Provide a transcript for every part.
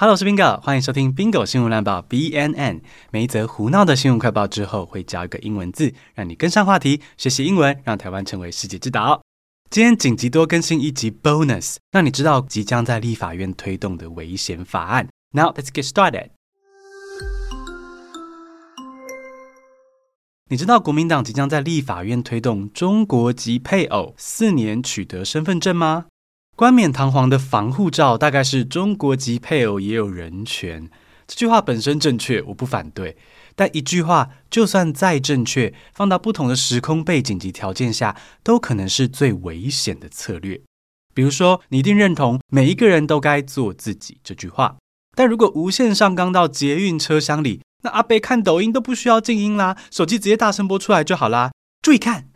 Hello，我是 Bingo，欢迎收听 Bingo 新闻乱报 BNN。每一则胡闹的新闻快报之后，会教一个英文字，让你跟上话题，学习英文，让台湾成为世界之岛。今天紧急多更新一集 Bonus，让你知道即将在立法院推动的危险法案。Now let's get started。你知道国民党即将在立法院推动中国籍配偶四年取得身份证吗？冠冕堂皇的防护罩，大概是中国籍配偶也有人权。这句话本身正确，我不反对。但一句话就算再正确，放到不同的时空背景及条件下，都可能是最危险的策略。比如说，你一定认同每一个人都该做自己这句话，但如果无限上纲到捷运车厢里，那阿贝看抖音都不需要静音啦，手机直接大声播出来就好啦。注意看，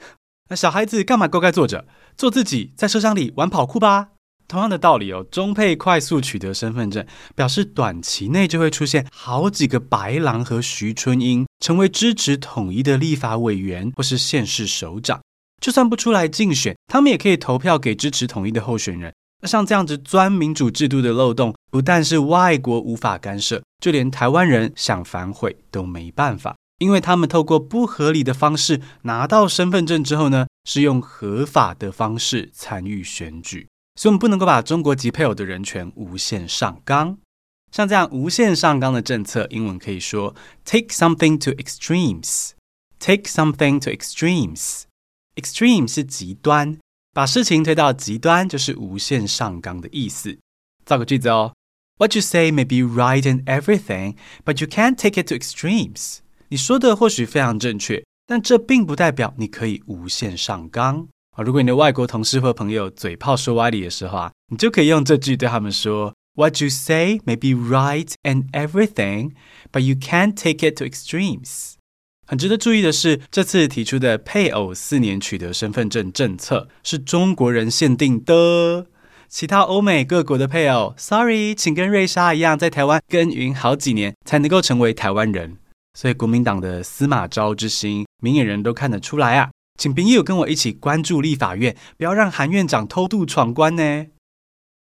那小孩子干嘛乖乖坐着，做自己，在车厢里玩跑酷吧。同样的道理哦，中配快速取得身份证，表示短期内就会出现好几个白狼和徐春英，成为支持统一的立法委员或是县市首长。就算不出来竞选，他们也可以投票给支持统一的候选人。像这样子钻民主制度的漏洞，不但是外国无法干涉，就连台湾人想反悔都没办法，因为他们透过不合理的方式拿到身份证之后呢，是用合法的方式参与选举。所以，我们不能够把中国籍配偶的人权无限上纲。像这样无限上纲的政策，英文可以说 “take something to extremes”。take something to extremes。extreme 是极端，把事情推到极端就是无限上纲的意思。造个句子哦：What you say may be right in everything, but you can't take it to extremes。你说的或许非常正确，但这并不代表你可以无限上纲。啊，如果你的外国同事或朋友嘴炮说歪理的时候啊，你就可以用这句对他们说：What you say may be right and everything, but you can't take it to extremes。很值得注意的是，这次提出的配偶四年取得身份证政策是中国人限定的，其他欧美各国的配偶，sorry，请跟瑞莎一样，在台湾耕耘好几年才能够成为台湾人。所以国民党的司马昭之心，明眼人都看得出来啊。请朋友跟我一起关注立法院，不要让韩院长偷渡闯关呢。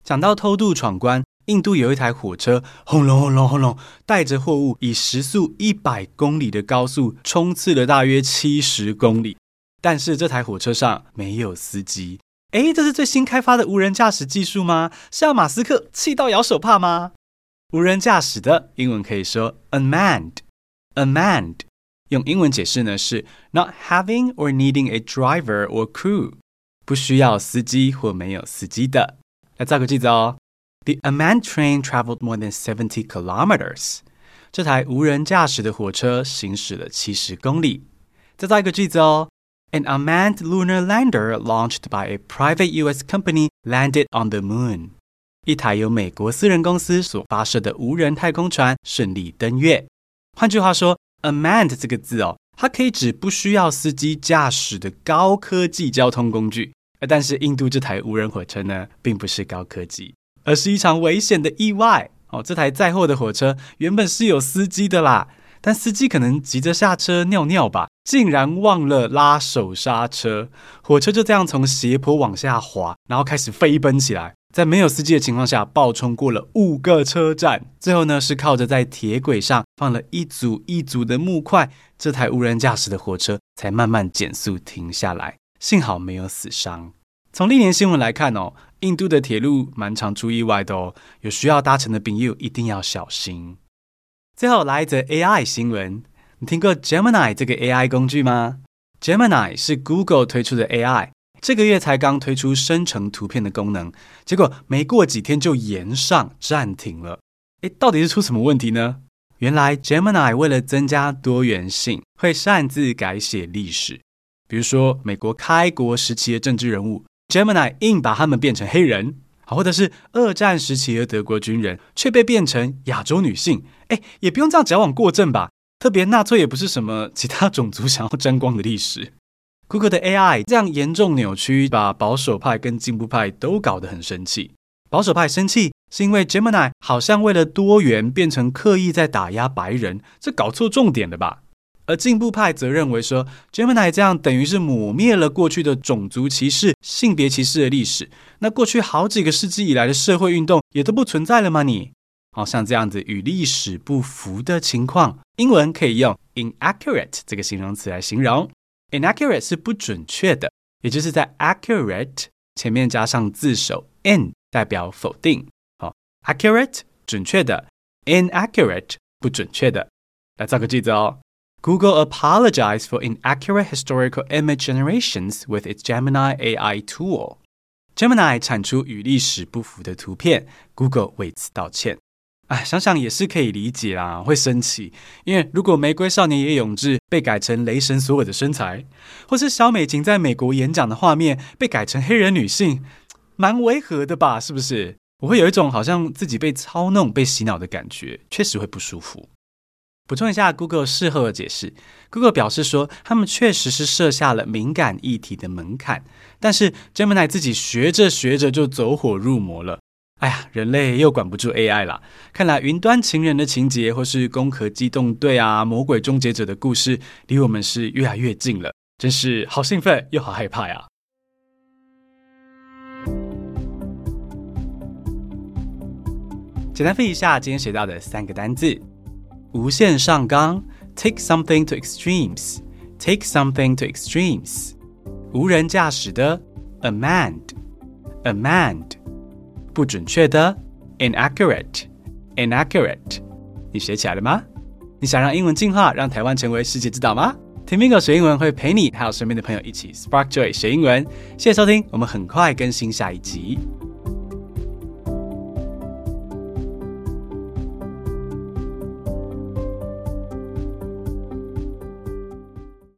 讲到偷渡闯关，印度有一台火车，轰隆轰隆轰隆，带着货物以时速一百公里的高速冲刺了大约七十公里，但是这台火车上没有司机。诶，这是最新开发的无人驾驶技术吗？是要马斯克气到摇手帕吗？无人驾驶的英文可以说 unmanned，unmanned。用英文解释呢是 not having or needing a driver or crew，不需要司机或没有司机的。来造个句子哦，The unmanned train traveled more than seventy kilometers。这台无人驾驶的火车行驶了七十公里。再造一个句子哦，An unmanned lunar lander launched by a private U.S. company landed on the moon。一台由美国私人公司所发射的无人太空船顺利登月。换句话说。 amand 这个字哦，它可以指不需要司机驾驶的高科技交通工具。但是印度这台无人火车呢，并不是高科技，而是一场危险的意外哦。这台载货的火车原本是有司机的啦，但司机可能急着下车尿尿吧，竟然忘了拉手刹车，火车就这样从斜坡往下滑，然后开始飞奔起来。在没有司机的情况下，暴冲过了五个车站，最后呢是靠着在铁轨上放了一组一组的木块，这台无人驾驶的火车才慢慢减速停下来。幸好没有死伤。从历年新闻来看哦，印度的铁路蛮常出意外的哦，有需要搭乘的朋友一定要小心。最后来一则 AI 新闻，你听过 Gemini 这个 AI 工具吗？Gemini 是 Google 推出的 AI。这个月才刚推出生成图片的功能，结果没过几天就延上暂停了。诶，到底是出什么问题呢？原来 Gemini 为了增加多元性，会擅自改写历史。比如说，美国开国时期的政治人物，Gemini 硬把他们变成黑人；好，或者是二战时期的德国军人，却被变成亚洲女性。诶，也不用这样矫枉过正吧？特别纳粹也不是什么其他种族想要沾光的历史。Google 的 AI 这样严重扭曲，把保守派跟进步派都搞得很生气。保守派生气是因为 Gemini 好像为了多元变成刻意在打压白人，这搞错重点了吧？而进步派则认为说 Gemini 这样等于是抹灭了过去的种族歧视、性别歧视的历史。那过去好几个世纪以来的社会运动也都不存在了吗？你好像这样子与历史不符的情况，英文可以用 inaccurate 这个形容词来形容。inaccurate 是不准确的，也就是在 accurate 前面加上字首 in，代表否定。好，accurate 准确的，inaccurate 不准确的。来造个句子哦。Google apologized for inaccurate historical image generations with its Gemini AI tool. Gemini 产出与历史不符的图片，Google 为此道歉。 哎，想想也是可以理解啦，会生气，因为如果玫瑰少年叶永志被改成雷神索尔的身材，或是小美琴在美国演讲的画面被改成黑人女性，蛮违和的吧？是不是？我会有一种好像自己被操弄、被洗脑的感觉，确实会不舒服。补充一下，Google 事后的解释，Google 表示说，他们确实是设下了敏感议题的门槛，但是 Gemini 自己学着学着就走火入魔了。哎呀，人类又管不住 AI 了。看来云端情人的情节，或是攻壳机动队啊、魔鬼终结者的故事，离我们是越来越近了。真是好兴奋又好害怕呀！简单分一下今天学到的三个单字：无限上纲 （take something to extremes），take something to extremes；无人驾驶的 amand amand。不准确的，inaccurate，inaccurate，你学起来了吗？你想让英文进化，让台湾成为世界之岛吗？听 Bingo 学英文会陪你还有身边的朋友一起 Spark Joy 学英文。谢谢收听，我们很快更新下一集。